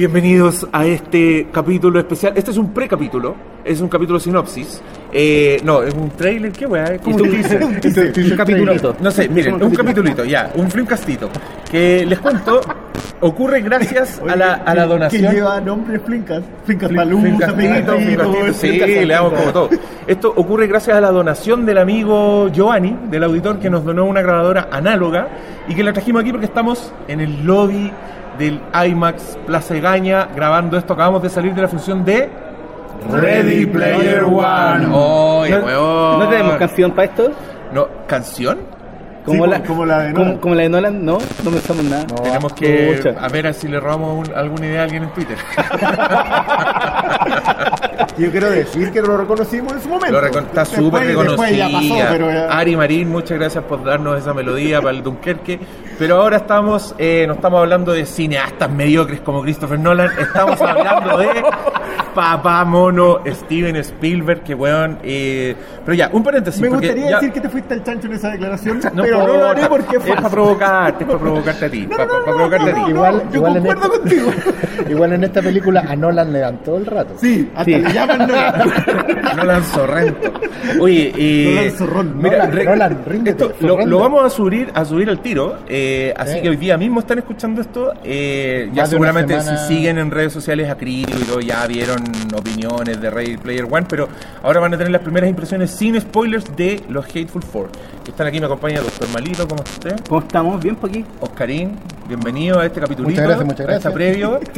Bienvenidos a este capítulo especial. Este es un precapítulo, es un capítulo sinopsis. Eh, no, es un trailer, ¿qué weá? ¿Cómo se dice? Un capitulito. No sé, miren, un capitulito, ya, un flimcastito. Que les cuento, ocurre gracias a la, a la Que donación. lleva nombre Flinkas. Flinkas Sí, le damos como todo. Esto ocurre gracias a la donación del amigo Giovanni, del auditor, que nos donó una grabadora análoga y que la trajimos aquí porque estamos en el lobby del IMAX Plaza Egaña grabando esto. Acabamos de salir de la función de Ready Player One. ¡Oye, ¿No! ¿No tenemos canción para esto? No, ¿Canción? Como, Sí, la, como la de como- Nolan. como la de Nolan, no, no pensamos nada. Tenemos que a ver si le robamos un- alguna idea a alguien en Twitter. Yo quiero decir que lo reconocimos en su momento. Lo recon- está súper pero ya- Ari Marín, muchas gracias por darnos esa melodía para el Dunkerque. Pero ahora estamos, eh, no estamos hablando de cineastas mediocres como Christopher Nolan, estamos hablando de papá mono Steven Spielberg, que weón. eh, pero ya, un paréntesis. Me gustaría ya- decir que te fuiste al chancho en esa declaración, no pero no lo haré porque es para provocarte, es para provocarte a ti. No, para, no, no, para provocarte no, a ti. no, Igual, yo igual, en concuerdo esta, contigo. igual en esta película a Nolan le dan todo el rato. Sí, hasta Sí. le llaman Nolan. Nolan Sorrento. Oye, eh, Nolan Zorrón. mira, Nolan, re- Nolan, ríndete, esto lo, vamos a subir a subir al tiro, eh, así Sí. que hoy día mismo están escuchando esto. eh, ya seguramente semana. si siguen en redes sociales a Crítico y todo, ya vieron opiniones de Ready Player One, pero ahora van a tener las primeras impresiones sin spoilers de los Hateful Four. Que están aquí, me acompaña Doctor Malito, ¿cómo está usted? ¿Cómo estamos? ¿Bien por aquí? Oscarín, bienvenido a este capitulito. Muchas gracias, muchas gracias. previo.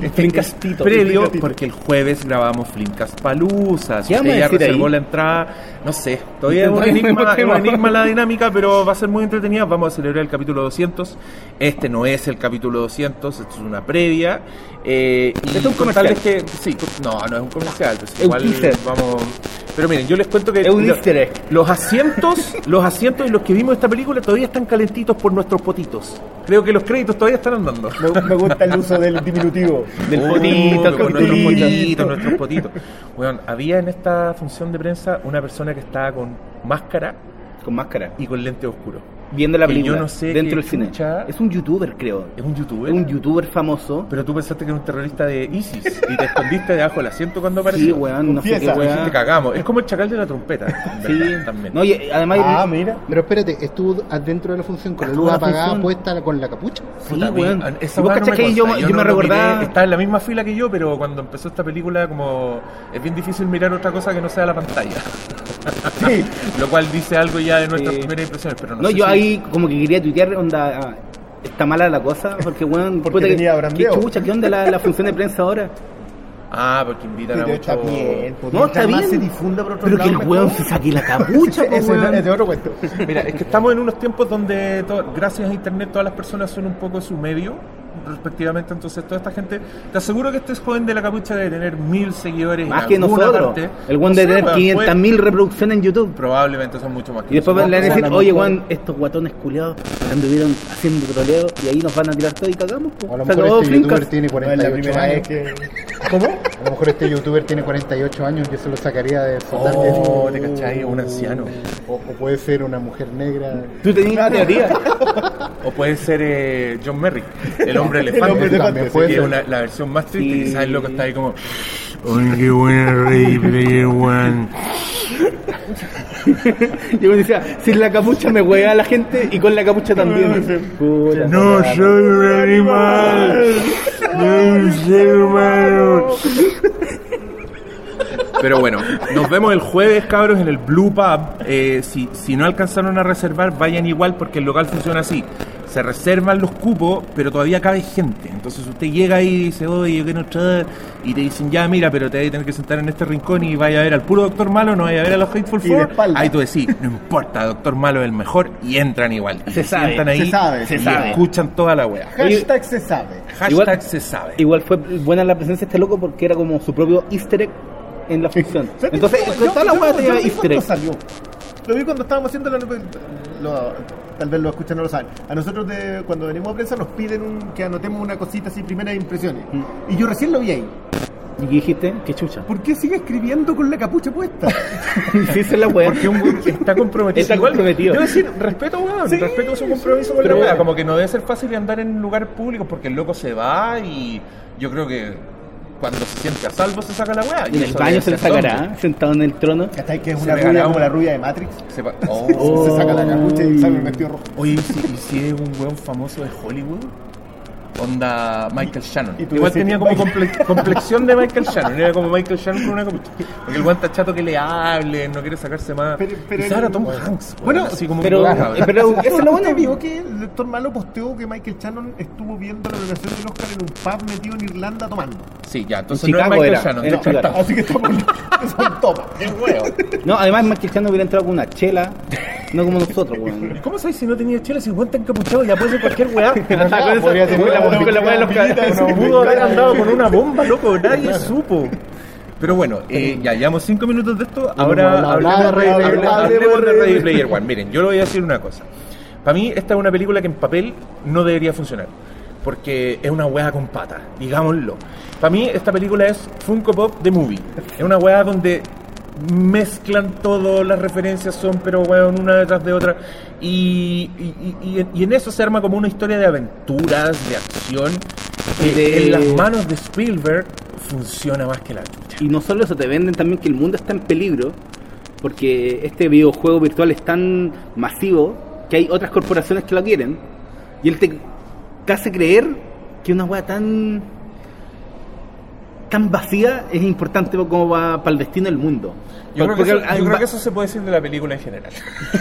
Este Flinkastito. Previo, Flinkastito. porque el jueves grabamos Flinkas Palusa. Si ¿Qué vamos usted ya reservó ahí? la entrada, no sé. Todavía es un enigma, es un enigma la dinámica, pero va a ser muy entretenida. Vamos a celebrar el capítulo 200. Este no es el capítulo 200, esto es una previa. Eh, y ¿Esto es un que sí, no, no es un comercial, pues un igual teaser. vamos. Pero miren, yo les cuento que Es un lo- easter egg. los asientos, los asientos y los que vimos esta película todavía están calentitos por nuestros potitos. Creo que los créditos todavía están andando. Me, me gusta el uso del diminutivo. Del Oh, potito, con nuestros potito. potitos, nuestros potitos. Bueno, había en esta función de prensa una persona que estaba con máscara Con máscara. y con lente oscuro. Viendo la Que yo película. no sé dentro del cine. chucha- Es un youtuber, creo. Es un youtuber. Es un youtuber famoso. Pero tú pensaste que era un terrorista de ISIS y te escondiste debajo del asiento cuando apareció. Sí, weón, no sé qué weón. Te cagamos. Es como el chacal de la trompeta. Sí, también. No, y además. Ah, mira. Pero espérate, estuvo adentro de la función con la luz apagada función. puesta con la capucha. sí, weón. esa ¿Y vos weá no me que yo, yo no me recordaba. Estaba en la misma fila que yo, pero cuando empezó esta película, como es bien difícil mirar otra cosa que no sea la pantalla. Sí. Lo cual dice algo ya de nuestras Sí. primeras impresiones. Pero no, No, sé yo si- ahí como que quería tuitear, onda, ah, está mala la cosa, porque weón, Porque puta que- tenía qué brandeo. chucha, qué onda la, la función de prensa ahora. Ah, porque invitan a está mucho. bien. pues, No, está mientras más bien. se difunda por otro Pero que lado, el weón se saque la capucha, po, Ese weón. es de otro cuento. Mira, es que estamos en unos tiempos donde, gracias a internet, todas las personas son un poco su medio, respectivamente. Entonces, toda esta gente, te aseguro que este joven de la capucha debe tener mil seguidores. en Más que nosotros. parte. El No debe tener weón, 500 mil reproducciones en YouTube. Probablemente son mucho más que Y después van a decir, oye, weón, estos guatones culiados anduvieron haciendo troleo y ahí nos van a tirar todo y cagamos. O a lo Se mejor este youtuber tiene No es la 48 primera vez años. que. ¿Cómo? A lo mejor este youtuber tiene 48 años, yo se lo sacaría de soldar Oh, te cachai, un anciano. O, o puede ser una mujer negra. Tú tenías una teoría. O puede ser eh, John Merrick, el hombre elefante. hombre elefante, puede ser. una- la versión más triste, Sí. quizás el loco está ahí como. Oye, qué buena Ready Player One. Yo me decía, sin la capucha me hueá la gente y con la capucha también. No soy un animal, soy un ser humano. Pero bueno, nos vemos el jueves, cabros, en el Blue Pub. Eh, si, si no alcanzaron a reservar, vayan igual porque el local funciona así. Se reservan los cupos, pero todavía cabe gente. Entonces usted llega ahí y dice, oye, yo quiero entrar. Y te dicen, ya, mira, pero te vas a tener que sentar en este rincón y vaya a ver al puro Doctor Malo, no vaya a ver a los Hateful Four. Ahí tú decís, no importa, Doctor Malo es el mejor. Y entran igual. Y Se sabe, sientan ahí se sabe, se y sabe. escuchan toda la wea. Hashtag se sabe. Hashtag Igual- se sabe. Igual fue buena la presencia de este loco porque era como su propio easter egg en la función. Entonces, Yo- toda la yo- yo tenía easter cuando egg. salió. Lo vi cuando estábamos haciendo la. lo- tal vez lo escuchan no lo saben. A nosotros, de, cuando venimos a prensa, nos piden un- que anotemos una cosita así, primeras impresiones. Mm. Y yo recién lo vi ahí. ¿Y qué dijiste? ¿Qué chucha? ¿Por qué sigue escribiendo con la capucha puesta? Sí, esa es la weá. Porque un está comprometido. Está comprometido. Debo decir, respeto, weón. Sí, respeto su compromiso con pero la weá. Como que no debe ser fácil andar en lugares públicos porque el loco se va y yo creo que cuando se siente a salvo se saca la weá. Y en el baño se la sacará, tonto. sentado en el trono. ¿Cachai? Que es una rubia como la rubia de Matrix. Se va- Oh. Oh. Se saca la capucha y sale el vestido rojo. Oye, ¿y si, y si es un weón famoso de Hollywood? Onda Michael Shannon. y Igual tenía como comple- complexión de Michael Shannon. Era como Michael Shannon con una capucha. Porque el está chato que le hable, no quiere sacarse más. Pero- pero era Tom bueno. Hanks. Bueno, así como pero- que- pero eso es lo bueno. ¿Usted vio que el doctor Malo posteó que Michael Shannon estuvo viendo la premiación del Oscar en un pub metido en Irlanda tomando? Sí, ya, entonces En no Chicago Michael era, Shannon. era Así que estamos es top. Es huevo. No, además Michael Shannon hubiera entrado con una chela, no como nosotros, weón. ¿Y cómo sabes si no tenía chela? Si está encapuchado ya puede ser cualquier weá. podría tener Con la weá de los una Pudo haber andado con una bomba, loco. Nadie supo. Pero bueno, eh, ya llevamos cinco minutos de esto. Ahora hablemos, de Ready Player One. hablemos de Ready Player One. Miren, yo le voy a decir una cosa. Para mí, esta es una película que en papel no debería funcionar. Porque es una weá con patas, digámoslo. Para mí, esta película es Funko Pop de Movie. Es una weá donde mezclan todo, las referencias son, pero weón, una detrás de otra. Y, y- y- y en eso se arma como una historia de aventuras, de acción, que De- en las manos de Spielberg funciona más que la chucha. Y no solo eso, te venden también que el mundo está en peligro, porque este videojuego virtual es tan masivo que hay otras corporaciones que lo quieren. Y él te, te hace creer que una weá tan tan vacía es importante como va para el destino del mundo. Yo, creo que, eso, yo creo que eso se puede decir de la película en general.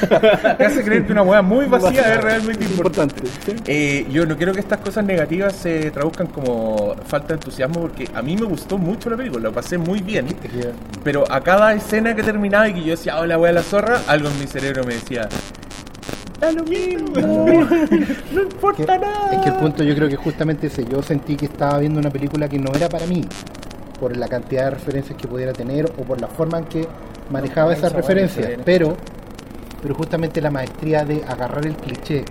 Te hace creer que una hueá muy vacía es realmente importante. Eh, yo no quiero que estas cosas negativas se traduzcan como falta de entusiasmo porque a mí me gustó mucho la película, lo pasé muy bien. Pero a cada escena que terminaba y que yo decía, oh, la de la zorra, algo en mi cerebro me decía, da lo mismo, no importa Que- nada. Es que el punto yo creo que justamente ese, yo sentí que estaba viendo una película que no era para mí, por la cantidad de referencias que pudiera tener o por la forma en que manejaba esas referencias, pero, pero justamente la maestría de agarrar el cliché,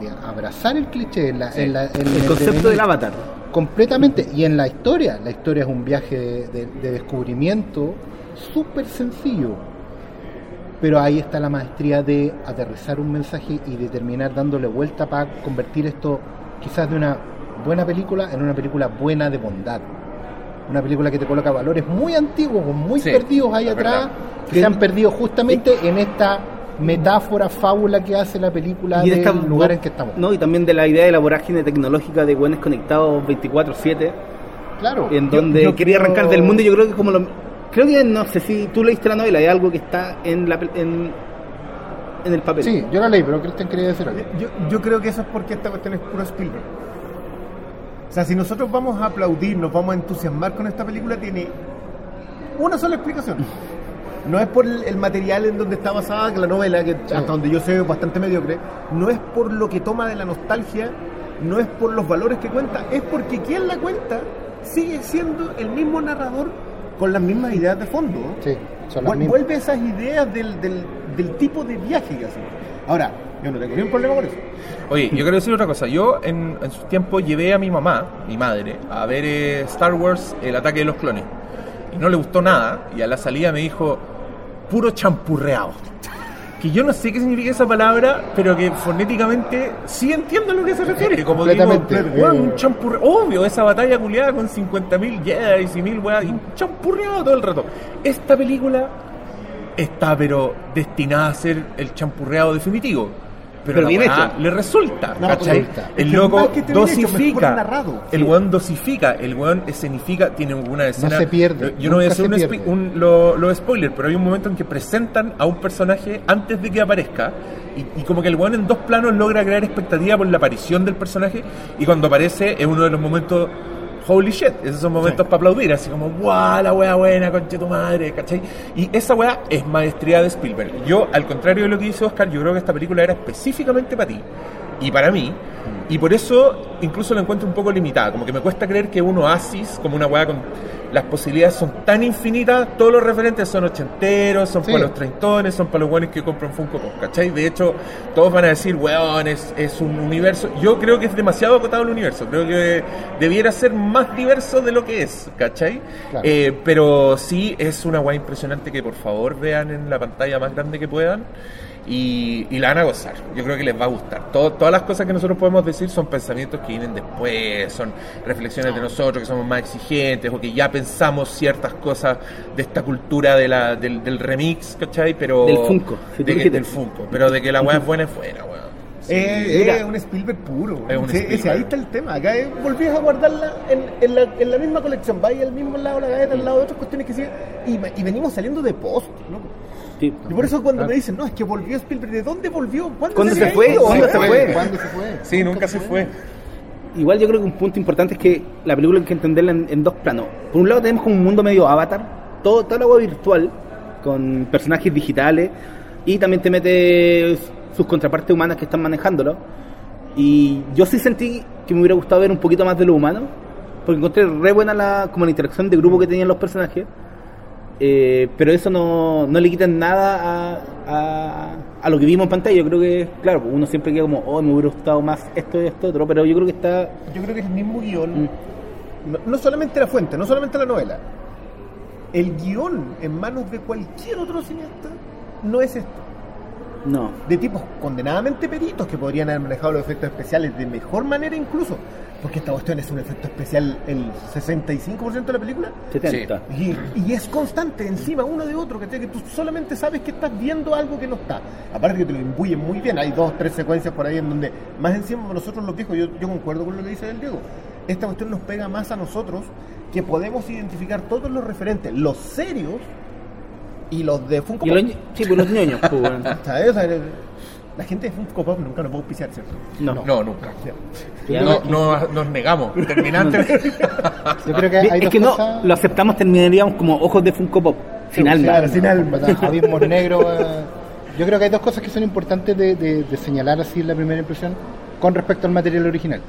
de abrazar el cliché en, la, en, la- en El el concepto devenir, del avatar. completamente y en la historia, la historia es un viaje de, de- de descubrimiento súper sencillo. Pero ahí está la maestría de aterrizar un mensaje y de terminar dándole vuelta para convertir esto quizás de una buena película en una película buena de bondad. Una película que te coloca valores muy antiguos, muy Sí, perdidos ahí atrás, verdad. que se han perdido justamente en esta metáfora, fábula que hace la película Y de del lugar en que estamos. No, y también de la idea de la vorágine tecnológica de buenos conectados 24-7, Claro. en donde yo quería creo- arrancar del mundo. Yo creo que como lo. Creo que no sé si tú leíste la novela, hay algo que está en, la, pel- en, en el papel. Sí, yo la leí, pero Cristian quería decir algo. Yo, yo creo que eso es porque esta cuestión es puro Spielberg. O sea, si nosotros vamos a aplaudir, nos vamos a entusiasmar con esta película, tiene una sola explicación. No es por el, material en donde está basada que la novela, que hasta donde yo sé es bastante mediocre, no es por lo que toma de la nostalgia, no es por los valores que cuenta, es porque quien la cuenta sigue siendo el mismo narrador con las mismas ideas de fondo. Sí, son las mismas. Vuelve esas ideas del, del, del tipo de viaje que hace. Ahora, yo no tengo ningún problema con eso. Oye, yo quiero decir otra cosa. Yo en, en su tiempo llevé a mi mamá, mi madre, a ver eh, Star Wars, el ataque de los clones. Y no le gustó nada. Y a la salida me dijo, puro champurreado. Que yo no sé qué significa esa palabra, pero que fonéticamente sí entiendo a lo que se refiere. Como digo, Completamente. weón, un champurre- Obvio, esa batalla culiada con 50.000 Jedi y 1000 weas, y un champurreado todo el rato. Esta película está, pero destinada a ser el champurreado definitivo. Pero, Pero bien hecho. le resulta, No. El loco hecho, dosifica, el weón dosifica, el weón escenifica, tiene una escena... se pierde, Yo no voy a hacer un- lo, lo spoiler, pero hay un momento en que presentan a un personaje antes de que aparezca y, y como que el weón en dos planos logra crear expectativa por la aparición del personaje y cuando aparece es uno de los momentos holy shit, esos son momentos para aplaudir, así como guau, la wea buena, conche tu madre, ¿cachai? Y esa wea es maestría de Spielberg. Yo, al contrario de lo que dice Oscar, yo creo que esta película era específicamente para ti y para mí. Y por eso incluso la encuentro un poco limitada, como que me cuesta creer que un oasis, como una weá con las posibilidades son tan infinitas, todos los referentes son ochenteros, son Sí. para los treintones, son para los buenos que compran Funko Pop, ¿cachai? De hecho, todos van a decir, weón, es, es un universo. Yo creo que es demasiado acotado el universo, creo que debiera ser más diverso de lo que es, ¿cachai? Claro. Eh, pero sí es una weá impresionante que por favor vean en la pantalla más grande que puedan. Y, y la van a gozar, yo creo que les va a gustar. Todo- todas las cosas que nosotros podemos decir son pensamientos que vienen después, son reflexiones de nosotros que somos más exigentes o que ya pensamos ciertas cosas de esta cultura de la, del, del remix, ¿cachai? Pero, Del Funko, si tú de que- dijiste. del Funko, pero de que la weá es buena es buena, weón. Eh, Mira. es un Spielberg puro. Es un Sí, Spielberg. ese, ahí está el tema. Acá eh, volvías a guardarla en, en, la, en la misma colección. Vais al mismo lado, la gaveta, al lado de otras cuestiones que sí. Y, y venimos saliendo de post, loco. Sí. Y por eso cuando me dicen, no, es que volvió Spielberg, ¿de dónde volvió? ¿Cuándo, ¿Cuándo se fue? ¿Cuándo se fue? ¿Cuándo se fue? Sí, nunca se fue. Igual yo creo que un punto importante es que la película hay que entenderla en, en dos planos. Por un lado tenemos como un mundo medio avatar, todo, todo algo virtual, con personajes digitales, y también te mete sus contrapartes humanas que están manejándolo. Y yo sí sentí que me hubiera gustado ver un poquito más de lo humano, porque encontré re buena la, como la interacción de grupo que tenían los personajes. Eh, pero eso no, no le quita nada a, a, a lo que vimos en pantalla. Yo creo que, claro, uno siempre queda como, oh, me hubiera gustado más esto y esto otro, pero yo creo que está Yo creo que es el mismo guion. Mm. No, no solamente la fuente, no solamente la novela. El guion en manos de cualquier otro cineasta no es esto. No. de tipos condenadamente peritos que podrían haber manejado los efectos especiales de mejor manera incluso. Porque esta cuestión es un efecto especial el 65% de la película. 70. Y, y es constante encima uno de otro, ¿cachai? que tú solamente sabes que estás viendo algo que no está. Aparte que te lo imbuyen muy bien, hay dos, tres secuencias por ahí en donde, más encima nosotros los viejos, yo, yo concuerdo con lo que dice el Diego, esta cuestión nos pega más a nosotros que podemos identificar todos los referentes, los serios y los de Funko Y Pop. sí, pues los ñoños, pues, bueno. ¿Sabes? O sea, la gente de Funko Pop nunca nos va a auspiciar, ¿cierto? No. No, nunca. No, no- nos negamos, terminantemente. Yo creo que hay es dos que no, cosas. lo aceptamos, terminaríamos como ojos de Funko Pop. Finalmente. claro, sin alma. Abismos negros. Yo creo que hay dos cosas que son importantes de, de- de señalar así en la primera impresión con respecto al material original.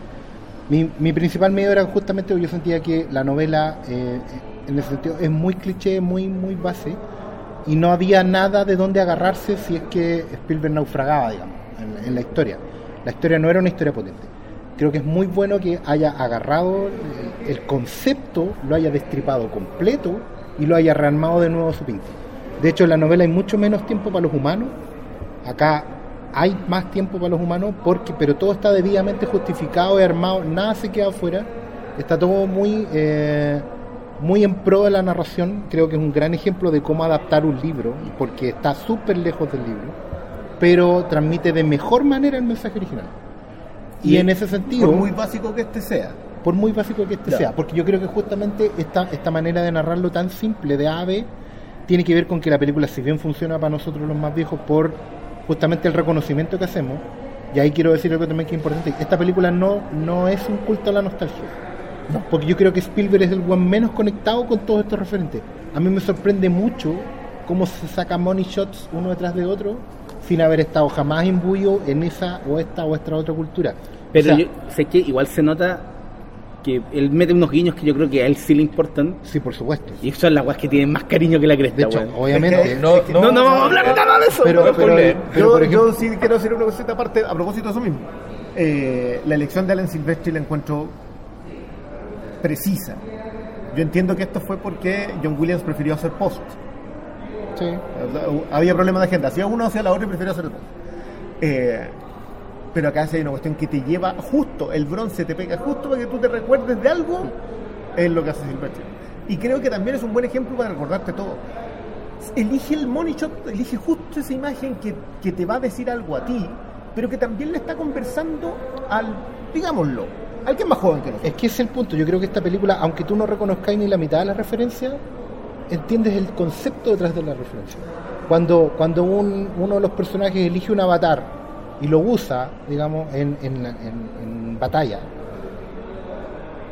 Mi, mi principal miedo era justamente porque yo sentía que la novela, eh, en ese sentido, es muy cliché, muy, muy base, y no había nada de dónde agarrarse si es que Spielberg naufragaba, digamos, en, la historia. La historia no era una historia potente. Creo que es muy bueno que haya agarrado el, el concepto, lo haya destripado completo y lo haya rearmado de nuevo a su pinta. De hecho, en la novela hay mucho menos tiempo para los humanos. Acá hay más tiempo para los humanos, porque, pero todo está debidamente justificado y armado, nada se queda afuera. Está todo muy, eh, muy en pro de la narración. Creo que es un gran ejemplo de cómo adaptar un libro, porque está súper lejos del libro, pero transmite de mejor manera el mensaje original. Y, Y en ese sentido, Por muy básico que este sea. por muy básico que este sea, porque yo creo que justamente esta, esta manera de narrarlo tan simple de A a B tiene que ver con que la película, si bien funciona para nosotros los más viejos, por justamente el reconocimiento que hacemos, y ahí quiero decir algo también que es importante, esta película no, no es un culto a la nostalgia, porque yo creo que Spielberg es el one menos conectado con todos estos referentes. A mí me sorprende mucho cómo se saca money shots uno detrás de otro sin haber estado jamás imbuido en esa o esta o esta otra cultura. Pero O sea, yo sé que igual se nota que él mete unos guiños que yo creo que a él sí le importan. Sí, por supuesto. Y son las weas que tienen más cariño que la cresta, De hecho, obviamente. Es que- No, No, no vamos a hablar nada de eso. pero, no pero, spoiler. pero, yo, por ejemplo, yo sí quiero hacer una cosita aparte a propósito de eso mismo. Eh, la elección de Alan Silvestri la encuentro precisa. Yo entiendo que esto fue porque John Williams prefirió hacer post. sí. Había problemas de agenda. Hacía uno, hacía la otra y prefirió hacer el post. Eh, pero acá hay una cuestión que te lleva justo, el bronce te pega justo para que tú te recuerdes de algo, es lo que hace Silvestri. Y creo que también es un buen ejemplo para recordarte todo. Elige el money shot, elige justo esa imagen que, que te va a decir algo a ti, pero que también le está conversando al, digámoslo, al que es más joven que nosotros. Es que ese es el punto. Yo creo que esta película, aunque tú no reconozcáis ni la mitad de la referencia, entiendes el concepto detrás de la referencia. Cuando, cuando un- uno de los personajes elige un avatar y lo usa, digamos, en, en en- en batalla,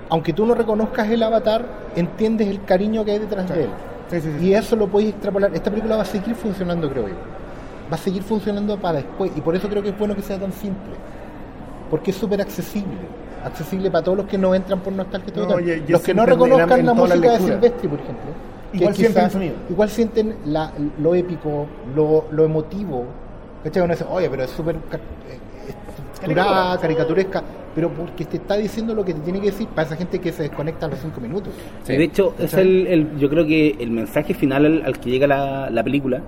aunque tú no reconozcas el avatar, entiendes el cariño que hay detrás de él. Sí, sí, sí. Y eso lo podéis extrapolar. Esta película va a seguir funcionando, creo yo. Va a seguir funcionando para después. Y por eso creo que es bueno que sea tan simple. Porque es súper accesible. Accesible para todos los que no entran por nostalgia. No, tal. yo- yo los que no reconozcan en la música de. Silvestri, por ejemplo. Igual sienten quizá- el sonido. Igual sienten la- lo épico, lo, lo emotivo. ¿Cachai? Uno dice, oye, pero es súper eh, estructurada, caricaturesca, pero porque te está diciendo lo que te tiene que decir para esa gente que se desconecta a los cinco minutos. Sí. De hecho, es el, el- yo creo que el mensaje final al, al que llega la, la película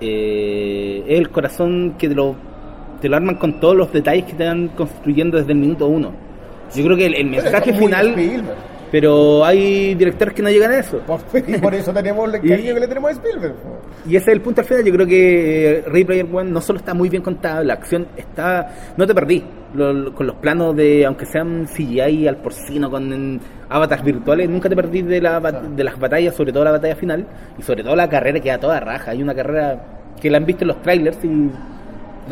eh, es el corazón que te lo, te lo arman con todos los detalles que te van construyendo desde el minuto uno. Yo creo que el, el mensaje final, pero hay directores que no llegan a eso. Y por eso tenemos el Y- cariño que le tenemos a Spielberg. Y ese es el punto al final. Yo creo que eh, Ready Player One no solo está muy bien contada, la acción está. No te perdí. Lo- lo- con los planos de, aunque sean CGI al porcino, con avatars virtuales, nunca te perdí de, la, de las batallas, sobre todo la batalla final. Y sobre todo la carrera que a toda raja. Hay una carrera que la han visto en los trailers y.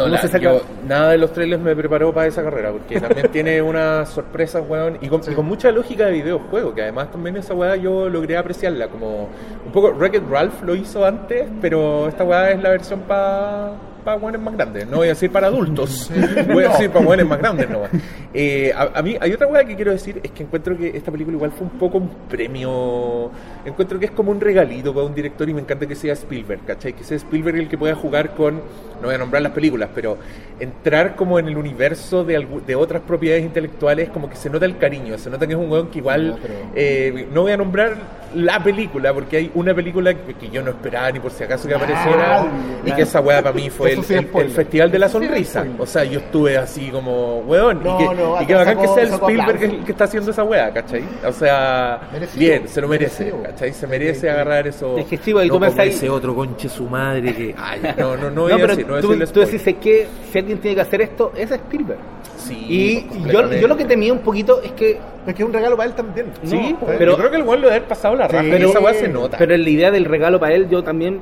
No, la- yo- nada de los trailers me preparó para esa carrera, porque también tiene unas sorpresas, weón, y con, y con mucha lógica de videojuego, que además también esa weá yo logré apreciarla, como un poco Wreck-It Ralph lo hizo antes, pero esta weá es la versión para para weones más grandes, no voy a decir para adultos, voy a decir para weones más grandes nomás. Eh, a, a mí hay otra weá que quiero decir, es que encuentro que esta película igual fue un poco un premio, encuentro que es como un regalito para un director y me encanta que sea Spielberg, ¿cachai? Que sea Spielberg el que pueda jugar con, no voy a nombrar las películas, pero entrar como en el universo de, de otras propiedades intelectuales, como que se nota el cariño, se nota que es un weón que igual, No, pero- eh, no voy a nombrar la película, porque hay una película que, que yo no esperaba ni por si acaso que apareciera, y que esa weá para mí fue el, Eso sí es el- el spoiler. Festival de la sí es Sonrisa. O sea, yo estuve así como, weón, No, y que, no, y que bacán sacó- que sea el Spielberg el que está haciendo esa weá, ¿cachai? O sea, Merecido. bien, se lo merece, Merecido. ¿cachai? Se merece agarrar eso. Es que sí, y no tú ese otro conche su madre que, ay, no, no, no voy No, a pero decir, no tú, decirle tú decís es que si alguien tiene que hacer esto, es Spielberg. Sí, Y yo, completamente. yo lo que temía un poquito es que Es que es un regalo para él también. Sí, No, pero pero- yo creo que el weón lo debe haber pasado la raja, Sí, y esa weá se nota. Pero la idea del regalo para él, yo también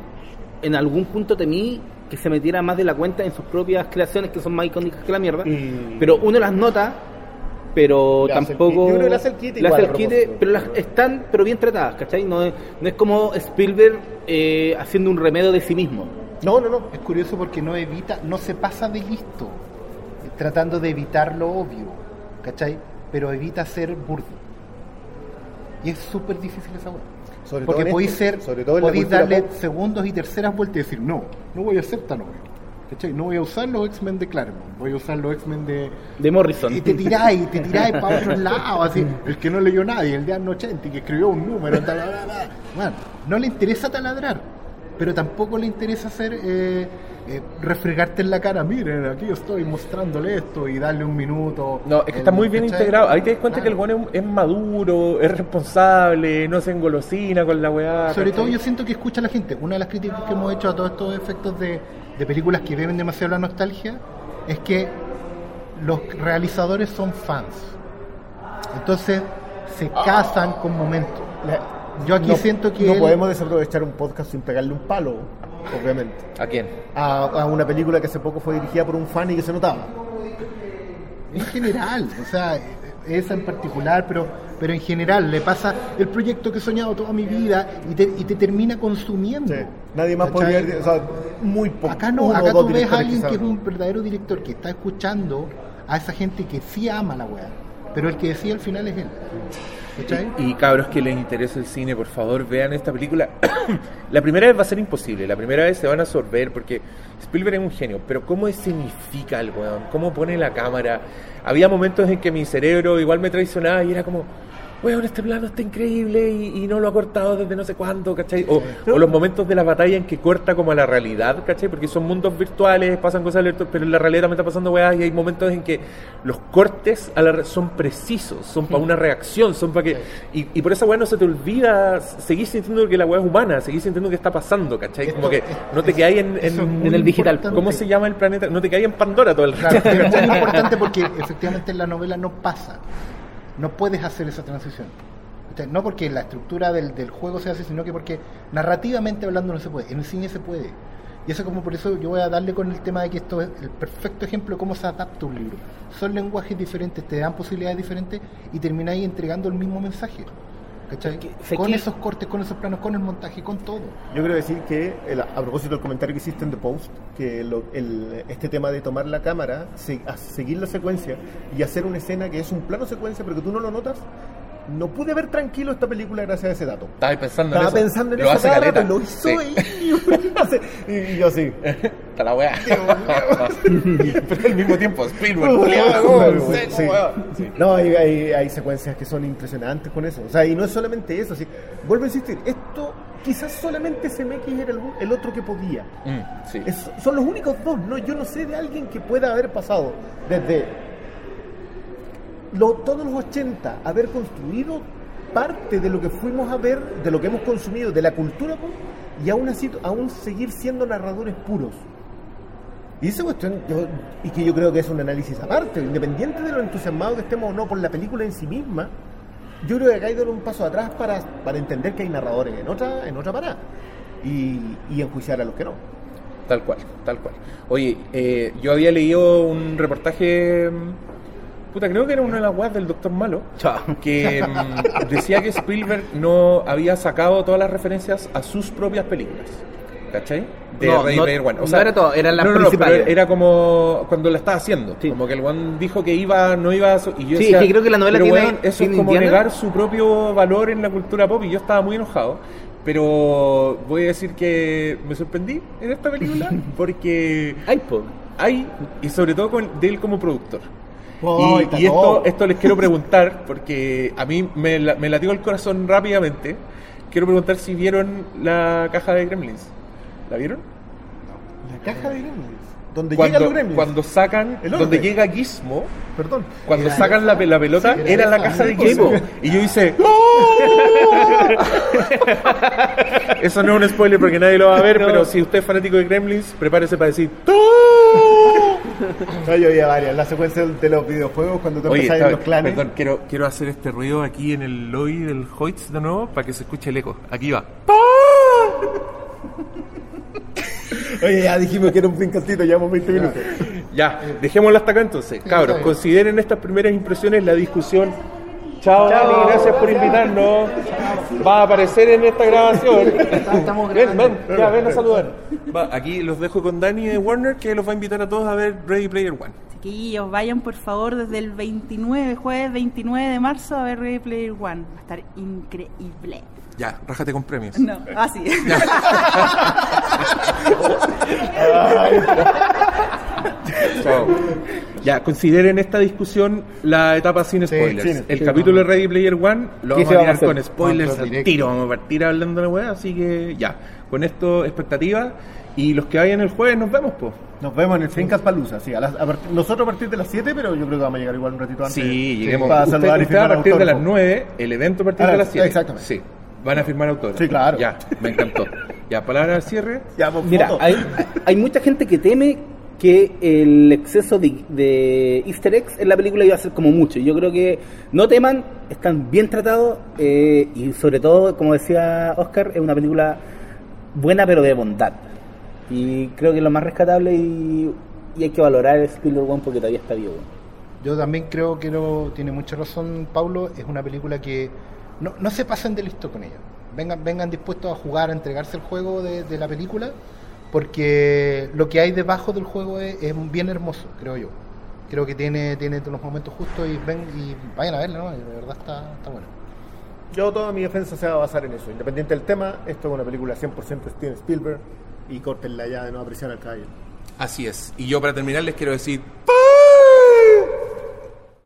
en algún punto temí que se metiera más de la cuenta en sus propias creaciones que son más icónicas que la mierda. Y- Pero uno las nota, pero Le tampoco. Yo creo que le hace el le hace pero las están pero bien tratadas, ¿cachai? No es, no es como Spielberg eh, haciendo un remedio de sí mismo. No, no, no. Es curioso porque no evita, no se pasa de listo, tratando de evitar lo obvio, ¿cachai? Pero evita ser burdo. Y es súper difícil esa hueá. Sobre Porque podéis esto, ser, sobre todo podéis darle pop. segundos y terceras vueltas y decir, no, no voy a hacer tan obvio. ¿Cachai? No voy a usar los X-Men de Claremont, voy a usar los X-Men de... De Morrison. Y te tiráis, te tiráis para otros lados, así, el que no leyó nadie, el de año 80 y que escribió un número, tal, tal, tal. Bueno, no le interesa taladrar, pero tampoco le interesa hacer, eh, eh, refregarte en la cara, miren, aquí estoy mostrándole esto y darle un minuto. No, es que Eh, está muy bien ¿cachai? integrado. Ahí te das cuenta que el weón es, es maduro, es responsable, no se engolosina con la weá. Sobre ¿cachai? todo yo siento que escucha a la gente. Una de las críticas que hemos hecho a todos estos efectos de, de películas que beben demasiado la nostalgia es que los realizadores son fans. Entonces se casan con momentos. Yo aquí No- siento que No él- podemos desaprovechar un podcast sin pegarle un palo, obviamente. ¿A quién? A, a una película que hace poco fue dirigida por un fan y que se notaba. En general, o sea, esa en particular, pero, pero en general le pasa el proyecto que he soñado toda mi vida y te, y te termina consumiendo. Nadie más ¿Cachai? podría. O sea, muy poco. Acá no, acá tú ves a alguien que es un verdadero director que está escuchando a esa gente que sí ama la weá, pero el que decide al final es él. Y cabros que les interesa el cine, por favor, vean esta película. la primera vez va a ser imposible, la primera vez se van a absorber porque Spielberg es un genio, pero ¿cómo escenifica el weón? ¿Cómo pone la cámara? Había momentos en que mi cerebro igual me traicionaba y era como, weón, este plano está increíble y, y no lo ha cortado desde no sé cuándo, ¿cachai? O, o los momentos de la batalla en que corta como a la realidad, ¿cachai? Porque son mundos virtuales, pasan cosas, pero en la realidad también está pasando weá y hay momentos en que los cortes a la re- son precisos, son para una reacción, son para que... Y, y por esa weá no se te olvida, seguís sintiendo que la weá es humana, seguís sintiendo que está pasando, ¿cachai? Como que no te quedáis en, el digital. ¿Cómo se llama el planeta? No te quedáis en Pandora todo el rato. Claro, pero es muy importante porque efectivamente en la novela no pasa. No puedes hacer esa transición. No porque la estructura del, del juego sea así, sino que porque narrativamente hablando no se puede. En el cine se puede. Y eso como por eso yo voy a darle con el tema de que esto es el perfecto ejemplo de cómo se adapta un libro. Son lenguajes diferentes, te dan posibilidades diferentes y termináis entregando el mismo mensaje. Con que- esos cortes, con esos planos, con el montaje, con todo. Yo quiero decir que, el- a propósito del comentario que hiciste en The Post, que lo- el- este tema de tomar la cámara, se- a seguir la secuencia y hacer una escena que es un plano secuencia, pero que tú no lo notas, no pude ver tranquilo esta película gracias a ese dato. Estaba pensando Estaba en eso. pensando en lo eso hace cada rato lo hizo Sí. y, no sé, y yo sí. Está la weá. Pero al mismo tiempo, Spielberg, sí. Sí. No, hay, hay, hay secuencias que son impresionantes con eso. O sea, y no es solamente eso. sí. Vuelvo a insistir, esto quizás solamente CMX era el, el otro que podía. Mm, sí. Es- son los únicos dos, ¿no? Yo no sé de alguien que pueda haber pasado desde lo- todos los 80, haber construido parte de lo que fuimos a ver, de lo que hemos consumido, de la cultura pop, y aún así, aún seguir siendo narradores puros. Y esa cuestión, yo- y que yo creo que es un análisis aparte, independiente de lo entusiasmados que estemos o no por la película en sí misma, yo creo que acá hay que dar un paso atrás para, para entender que hay narradores en otra, en otra parada y, y enjuiciar a los que no. Tal cual, tal cual. Oye, eh, yo había leído un reportaje, puta, creo que era una de las webs del Doctor Malo, Chao. que mm, decía que Spielberg no había sacado todas las referencias a sus propias películas. ¿Cachai? De No, Ready no- Player One. no era todo, eran las no, principales. pero era como cuando la estaba haciendo. Sí. Como que el one dijo que iba, no iba a... Y yo Sí, decía, es que creo que la novela pero, tiene- eso es como Indiana. negar su propio valor en la cultura pop y yo estaba muy enojado. Pero voy a decir que me sorprendí en esta película porque Ay, po. hay, y sobre todo con, de él como productor. Oh, y esto, esto les quiero preguntar, porque a mí me, me latió el corazón rápidamente. Quiero preguntar si vieron la caja de Gremlins. ¿La vieron? La caja de Gremlins. Donde Cuando, llegan los Gremlins. cuando sacan, El donde llega Gizmo, Perdón. cuando sacan la, pe- la pelota, Sí, era era la caja de sí, Gizmo. Y yo hice. Eso no es un spoiler porque nadie lo va a ver, pero si usted es fanático de Gremlins, prepárese para decir. No, yo vi varias. La secuencia de los videojuegos cuando tú empezás en los clanes. perdón, quiero, quiero hacer este ruido aquí en el lobby del Hoyts de nuevo para que se escuche el eco. Aquí va. Oye, ya dijimos que era un brincantito, llevamos 20 minutos. Ya, dejémoslo hasta acá entonces. Cabros, consideren estas primeras impresiones la discusión. Chao, Chao. Dani, gracias por invitarnos. Va a aparecer en esta grabación. Estamos ven, ven, ya, ven a saludar. Va, aquí los dejo con Dani de Warner que los va a invitar a todos a ver Ready Player One. Chiquillos, vayan por favor desde el 29, jueves 29 de marzo a ver Ready Player One. Va a estar increíble. Ya, rájate con premios. No, así. Chao. Ya, consideren esta discusión la etapa sin spoilers. el sí, capítulo de Ready Player One lo ¿Qué vamos a mirar con spoilers al tiro. Vamos a partir hablando de la weá, así que ya. Con esto, expectativa. Y los que vayan el jueves, nos vemos, pues. Nos vemos en el Fincas Palusa, sí. a las- a nosotros a partir de las 7, pero yo creo que vamos a llegar igual un ratito antes. Sí, lleguemos. Para Usted- saludar y usted a firmar partir de las autógrafo. 9, el evento a partir Ah, de las 7. exactamente. Sí. Van a firmar autógrafos. Sí, claro. Ya, me encantó. Ya, palabra al cierre. Ya, pues, Mira, hay, hay mucha gente que teme que el exceso de, de easter eggs en la película iba a ser como mucho. Yo creo que no teman, están bien tratados eh, y sobre todo, como decía Oscar, es una película buena pero de bondad. Y creo que es lo más rescatable y, y hay que valorar el Spielberg One porque todavía está vivo. Yo también creo que lo, tiene mucha razón Pablo, es una película que no, no se pasen de listo con ella. Vengan, vengan dispuestos a jugar, a entregarse el juego de, de la película, porque lo que hay debajo del juego es, es bien hermoso, creo yo. Creo que tiene, tiene los momentos justos y ven y vayan a verla, ¿no? De verdad está, está bueno. Yo toda mi defensa se va a basar en eso. Independiente del tema, esto es una película 100% Steven Spielberg y córtenla ya de nueva presión al caballero. Así es. Y yo para terminar les quiero decir. ¡Pah!